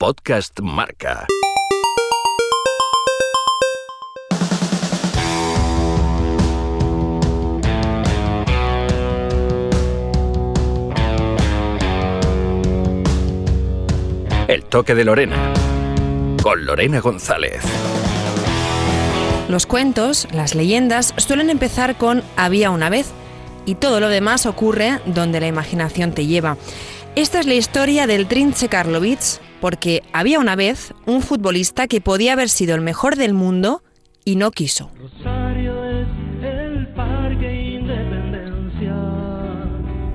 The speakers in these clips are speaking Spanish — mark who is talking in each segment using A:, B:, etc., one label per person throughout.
A: Podcast Marca. El toque de Lorena. Con Lorena González.
B: Los cuentos, las leyendas, suelen empezar con había una vez y todo lo demás ocurre donde la imaginación te lleva. Esta es la historia del Trinche Karlovich, porque había una vez un futbolista que podía haber sido el mejor del mundo y no quiso.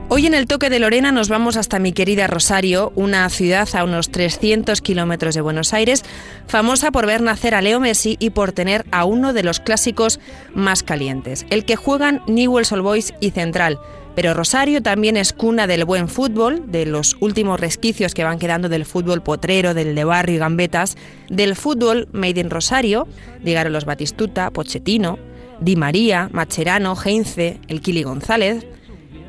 B: Hoy en el toque de Lorena nos vamos hasta mi querida Rosario, una ciudad a unos 300 kilómetros de Buenos Aires, famosa por ver nacer a Leo Messi y por tener a uno de los clásicos más calientes, el que juegan Newell's Old Boys y Central. Pero Rosario también es cuna del buen fútbol, de los últimos resquicios que van quedando del fútbol potrero, del de barrio y gambetas, del fútbol made in Rosario, llegaron los Batistuta, Pochettino, Di María, Macherano, Heinze, el Kili González,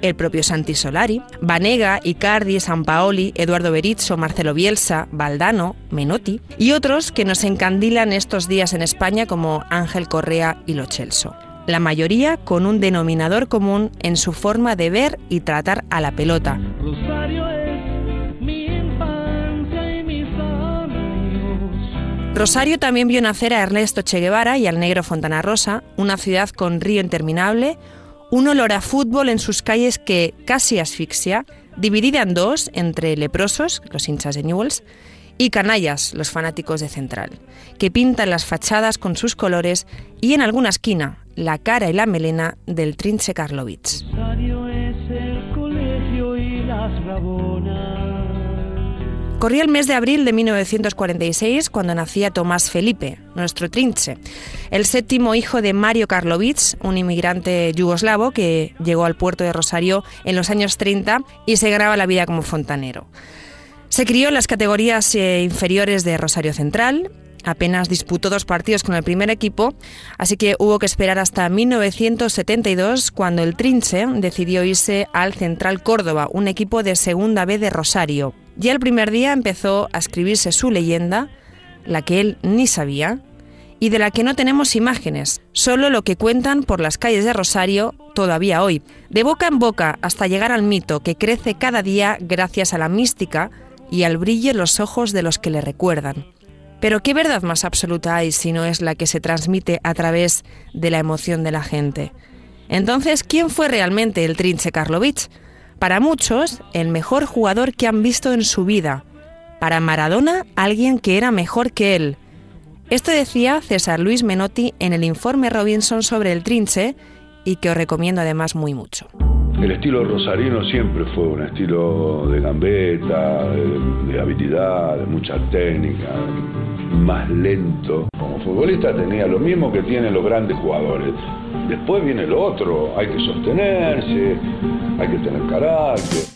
B: el propio Santi Solari, Vanega, Icardi, Sampaoli, Eduardo Berizzo, Marcelo Bielsa, Valdano, Menotti y otros que nos encandilan estos días en España como Ángel Correa y Lo Celso. La mayoría con un denominador común en su forma de ver y tratar a la pelota. Rosario también vio nacer a Ernesto Che Guevara y al negro Fontana Rosa, una ciudad con río interminable, un olor a fútbol en sus calles que casi asfixia, dividida en dos entre leprosos, los hinchas de Newells, y canallas, los fanáticos de Central, que pintan las fachadas con sus colores y en alguna esquina la cara y la melena del Trinche Karlovich. Corría el mes de abril de 1946 cuando nacía Tomás Felipe, nuestro trinche, el séptimo hijo de Mario Karlovich, un inmigrante yugoslavo que llegó al puerto de Rosario en los años 30 y se ganaba la vida como fontanero. Se crió en las categorías eh, inferiores de Rosario Central, apenas disputó dos partidos con el primer equipo, así que hubo que esperar hasta 1972 cuando el Trinche decidió irse al Central Córdoba, un equipo de segunda B de Rosario. Ya el primer día empezó a escribirse su leyenda, la que él ni sabía, y de la que no tenemos imágenes, solo lo que cuentan por las calles de Rosario todavía hoy, de boca en boca hasta llegar al mito que crece cada día gracias a la mística y al brillo los ojos de los que le recuerdan. Pero ¿qué verdad más absoluta hay si no es la que se transmite a través de la emoción de la gente? Entonces, ¿quién fue realmente el Trinche Karlovich? Para muchos, el mejor jugador que han visto en su vida. Para Maradona, alguien que era mejor que él. Esto decía César Luis Menotti en el informe Robinson sobre el Trinche y que os recomiendo además muy mucho.
C: El estilo rosarino siempre fue un estilo de gambeta, de, habilidad, de mucha técnica, más lento. Como futbolista tenía lo mismo que tienen los grandes jugadores. Después viene lo otro, hay que sostenerse, hay que tener carácter.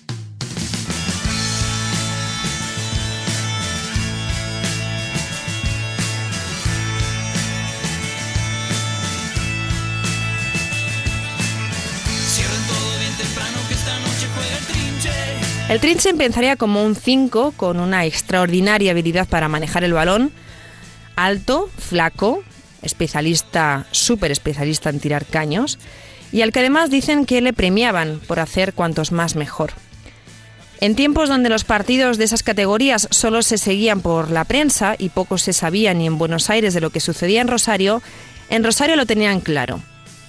B: El Trinche empezaría como un 5 con una extraordinaria habilidad para manejar el balón, alto, flaco, especialista, súper especialista en tirar caños, y al que además dicen que le premiaban por hacer cuantos más mejor. En tiempos donde los partidos de esas categorías solo se seguían por la prensa y poco se sabía ni en Buenos Aires de lo que sucedía en Rosario, en Rosario lo tenían claro.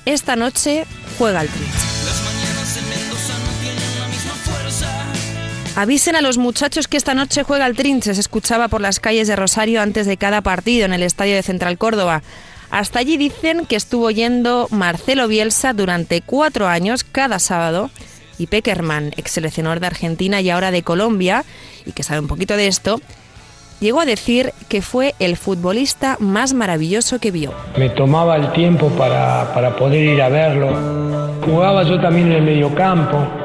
B: Esta noche juega el Trinche. Avisen a los muchachos que esta noche juega el Trinche, se escuchaba por las calles de Rosario antes de cada partido en el estadio de Central Córdoba. Hasta allí dicen que estuvo yendo Marcelo Bielsa durante cuatro años cada sábado y Peckerman, ex seleccionador de Argentina y ahora de Colombia, y que sabe un poquito de esto, llegó a decir que fue el futbolista más maravilloso que vio.
D: Me tomaba el tiempo para, para poder ir a verlo. Jugaba yo también en el mediocampo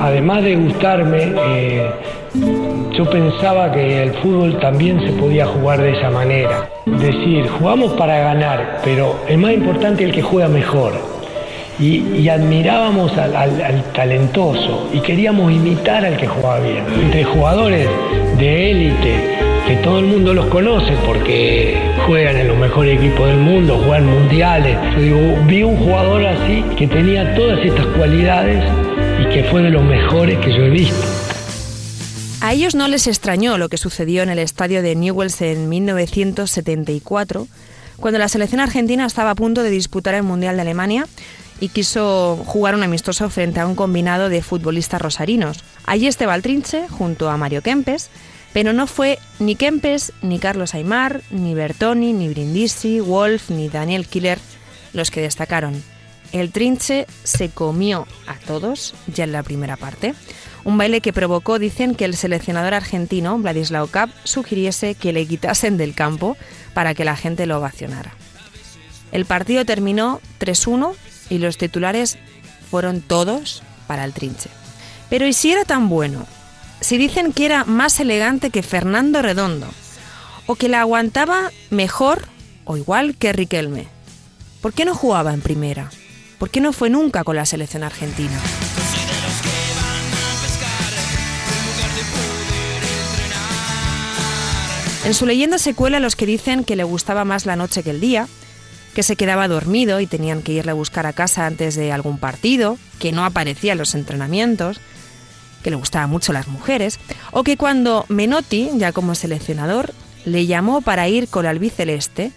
D: además de gustarme, eh, yo pensaba que el fútbol también se podía jugar de esa manera. Decir, jugamos para ganar, pero el más importante es el que juega mejor. Y, admirábamos al, al, talentoso y queríamos imitar al que jugaba bien. Entre jugadores de élite que todo el mundo los conoce porque juegan en los mejores equipos del mundo, juegan mundiales. Yo vi un jugador así que tenía todas estas cualidades y que fue de los mejores que yo he visto.
B: A ellos no les extrañó lo que sucedió en el estadio de Newells en 1974, cuando la selección argentina estaba a punto de disputar el Mundial de Alemania y quiso jugar un amistoso frente a un combinado de futbolistas rosarinos. Allí estaba el Trinche junto a Mario Kempes, pero no fue ni Kempes, ni Carlos Aymar, ni Bertoni, ni Brindisi, Wolf, ni Daniel Killer los que destacaron. El Trinche se comió a todos ya en la primera parte. Un baile que provocó, dicen, que el seleccionador argentino, Vladislao Kapp, sugiriese que le quitasen del campo para que la gente lo ovacionara. El partido terminó 3-1 y los titulares fueron todos para el trinche. Pero ¿y si era tan bueno? Si dicen que era más elegante que Fernando Redondo, o que la aguantaba mejor o igual que Riquelme, ¿por qué no jugaba en primera? ¿Por qué no fue nunca con la selección argentina? En su leyenda se cuela los que dicen que le gustaba más la noche que el día, que se quedaba dormido y tenían que irle a buscar a casa antes de algún partido, que no aparecía en los entrenamientos, que le gustaban mucho las mujeres, o que cuando Menotti, ya como seleccionador, le llamó para ir con el albiceleste,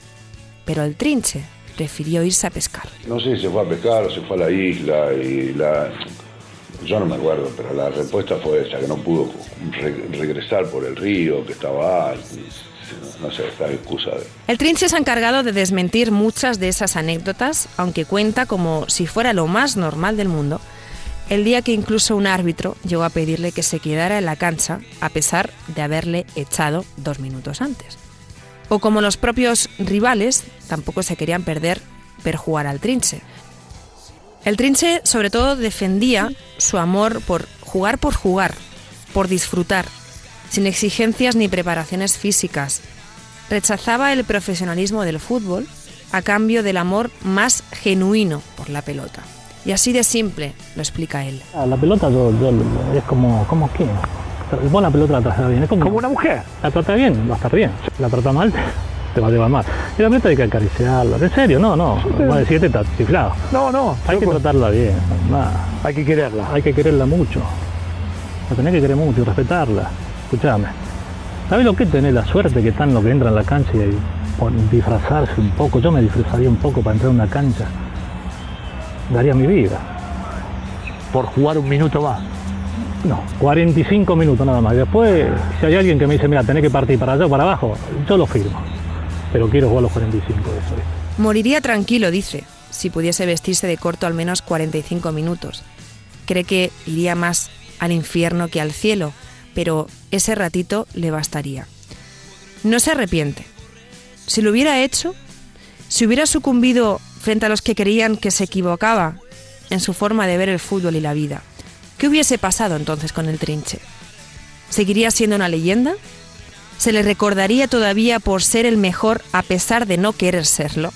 B: pero el trinche prefirió irse a pescar.
C: No sé si se fue a pescar o se fue a la isla y la... Yo no me acuerdo, pero la respuesta fue esa, que no pudo regresar por el río, que estaba no sé, esta excusa.
B: El Trinche se ha encargado de desmentir muchas de esas anécdotas, aunque cuenta como si fuera lo más normal del mundo, el día que incluso un árbitro llegó a pedirle que se quedara en la cancha a pesar de haberle echado dos minutos antes. O como los propios rivales tampoco se querían perder ver jugar al Trinche. El Trinche sobre todo defendía su amor por jugar por jugar, por disfrutar, sin exigencias ni preparaciones físicas. Rechazaba el profesionalismo del fútbol a cambio del amor más genuino por la pelota. Y así de simple, lo explica él.
E: Ah, la pelota es como, ¿cómo Vos la pelota la tratas bien, es como,
F: una mujer.
E: La trata bien, va a estar bien. La trata mal, te va a llevar mal. Y la pelota hay que acariciarla. En serio, no, no. Va a decirte está chiflado.
F: No, no.
E: Hay que tratarla bien.
F: Hay que quererla.
E: Hay que quererla mucho. La tenés que querer mucho y respetarla escúchame, ¿sabes lo que tener la suerte que están los que entran a la cancha y disfrazarse un poco? Yo me disfrazaría un poco para entrar a una cancha. Daría mi vida.
F: ¿Por jugar un minuto más?
E: No, 45 minutos nada más. Después, si hay alguien que me dice, mira, tenés que partir para allá o para abajo, yo lo firmo. Pero quiero jugar los 45 de eso.
B: Moriría tranquilo, dice, si pudiese vestirse de corto al menos 45 minutos. Cree que iría más al infierno que al cielo, pero ese ratito le bastaría. No se arrepiente. Si lo hubiera hecho, si hubiera sucumbido frente a los que creían que se equivocaba en su forma de ver el fútbol y la vida, ¿qué hubiese pasado entonces con el trinche? ¿Seguiría siendo una leyenda? ¿Se le recordaría todavía por ser el mejor a pesar de no querer serlo?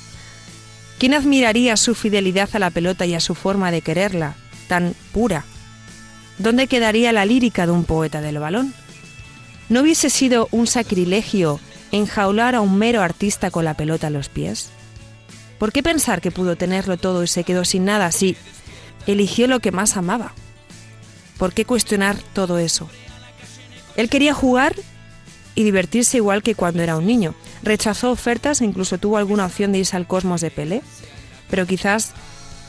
B: ¿Quién admiraría su fidelidad a la pelota y a su forma de quererla, tan pura, ¿dónde quedaría la lírica de un poeta del balón? ¿No hubiese sido un sacrilegio enjaular a un mero artista con la pelota a los pies? ¿Por qué pensar que pudo tenerlo todo y se quedó sin nada si eligió lo que más amaba? ¿Por qué cuestionar todo eso? Él quería jugar y divertirse igual que cuando era un niño. Rechazó ofertas e incluso tuvo alguna opción de irse al cosmos de Pelé, pero quizás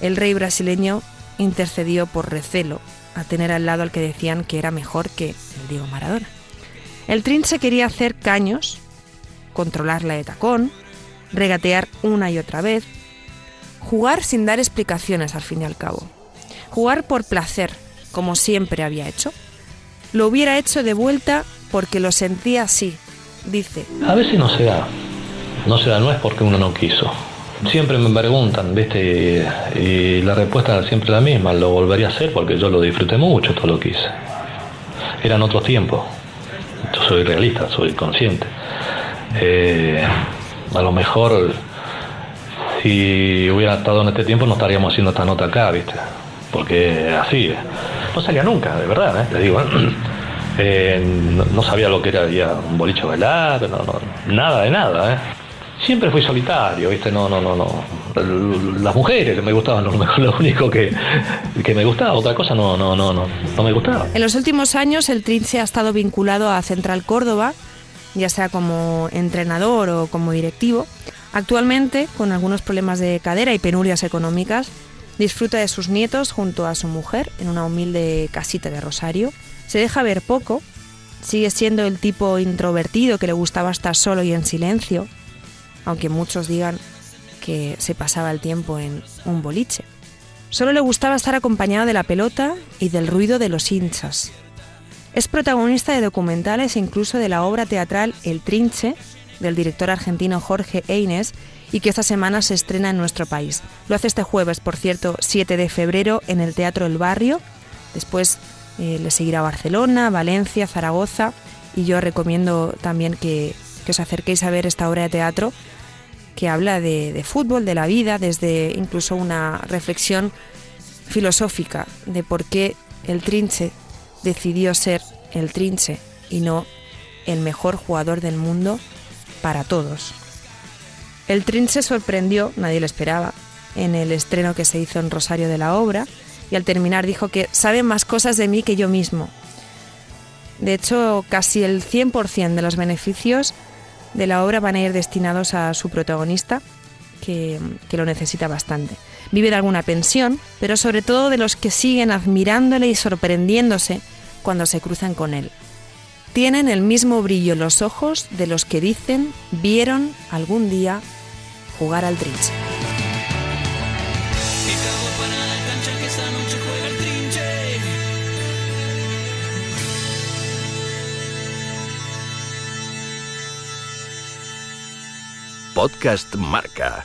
B: el rey brasileño intercedió por recelo a tener al lado al que decían que era mejor que el Diego Maradona. El Trinche quería hacer caños, controlar la de tacón, regatear una y otra vez, jugar sin dar explicaciones al fin y al cabo, jugar por placer, como siempre había hecho. Lo hubiera hecho de vuelta porque lo sentía así, dice.
G: A veces no se da, no se da, no es porque uno no quiso, Siempre me preguntan, ¿viste? Y, la respuesta es siempre la misma, lo volvería a hacer porque yo lo disfruté mucho todo lo que hice. Eran otros tiempos. Yo soy realista, soy consciente. Eh, a lo mejor si hubiera estado en este tiempo no estaríamos haciendo esta nota acá, ¿viste? Porque así, no salía nunca, de verdad, ¿eh? digo. Eh, no, sabía lo que era un boliche a bailar, no, no, nada de nada, ¿eh? Siempre fui solitario, ¿viste? No, no, no, no. Las mujeres me gustaban, lo, lo único que, que, me gustaba, otra cosa no, no, no, no, no me gustaba.
B: En los últimos años el Trince ha estado vinculado a Central Córdoba, ya sea como entrenador o como directivo. Actualmente, con algunos problemas de cadera y penurias económicas, disfruta de sus nietos junto a su mujer en una humilde casita de Rosario. Se deja ver poco, sigue siendo el tipo introvertido que le gustaba estar solo y en silencio, aunque muchos digan que se pasaba el tiempo en un boliche. Solo le gustaba estar acompañado de la pelota y del ruido de los hinchas. Es protagonista de documentales e incluso de la obra teatral El Trinche, del director argentino Jorge Eines y que esta semana se estrena en nuestro país. Lo hace este jueves, por cierto, 7 de febrero en el Teatro El Barrio. Después eh, le seguirá Barcelona, Valencia, Zaragoza y yo recomiendo también que, os acerquéis a ver esta obra de teatro que habla de, de fútbol, de la vida, desde incluso una reflexión filosófica de por qué el Trinche decidió ser el Trinche y no el mejor jugador del mundo para todos. El Trin se sorprendió, nadie lo esperaba, en el estreno que se hizo en Rosario de la obra y al terminar dijo que sabe más cosas de mí que yo mismo. De hecho, casi el 100% de los beneficios de la obra van a ir destinados a su protagonista, que, que, lo necesita bastante. Vive de alguna pensión, pero sobre todo de los que siguen admirándole y sorprendiéndose cuando se cruzan con él tienen el mismo brillo los ojos de los que dicen vieron algún día jugar al trinche.
A: Podcast Marca.